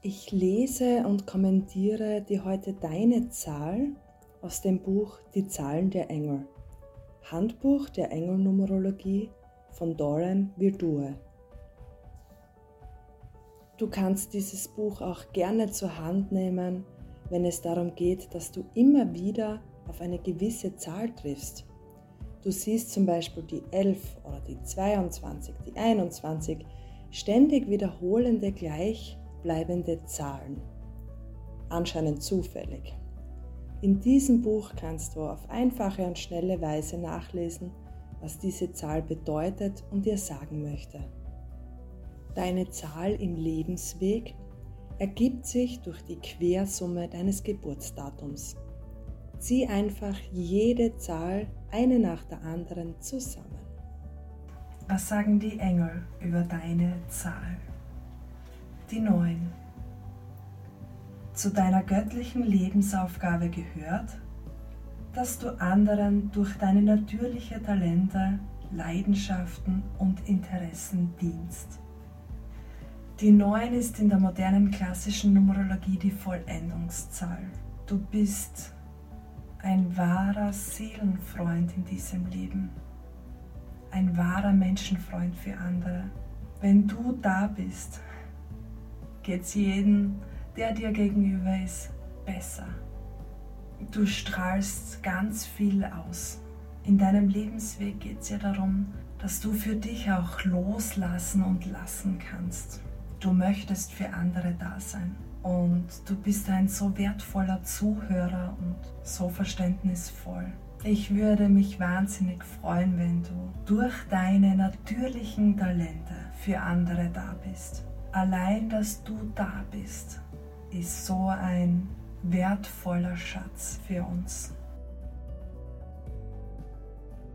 Ich lese und kommentiere dir heute deine Zahl aus dem Buch Die Zahlen der Engel. Handbuch der Engelnumerologie von Doran Virtue. Du kannst dieses Buch auch gerne zur Hand nehmen, wenn es darum geht, dass du immer wieder auf eine gewisse Zahl triffst. Du siehst zum Beispiel die 11 oder die 22, die 21, ständig wiederholende gleichbleibende Zahlen. Anscheinend zufällig. In diesem Buch kannst du auf einfache und schnelle Weise nachlesen, was diese Zahl bedeutet und dir sagen möchte. Deine Zahl im Lebensweg ergibt sich durch die Quersumme deines Geburtsdatums. Zieh einfach jede Zahl eine nach der anderen zusammen. Was sagen die Engel über deine Zahl? Die Neun. Zu deiner göttlichen Lebensaufgabe gehört, dass du anderen durch deine natürlichen Talente, Leidenschaften und Interessen dienst. Die 9 ist in der modernen klassischen Numerologie die Vollendungszahl. Du bist ein wahrer Seelenfreund in diesem Leben, ein wahrer Menschenfreund für andere. Wenn du da bist, geht es jedem, der dir gegenüber ist, besser. Du strahlst ganz viel aus. In deinem Lebensweg geht es ja darum, dass du für dich auch loslassen und lassen kannst. Du möchtest für andere da sein. Und du bist ein so wertvoller Zuhörer und so verständnisvoll. Ich würde mich wahnsinnig freuen, wenn du durch deine natürlichen Talente für andere da bist. Allein, dass du da bist, ist so ein wertvoller Schatz für uns.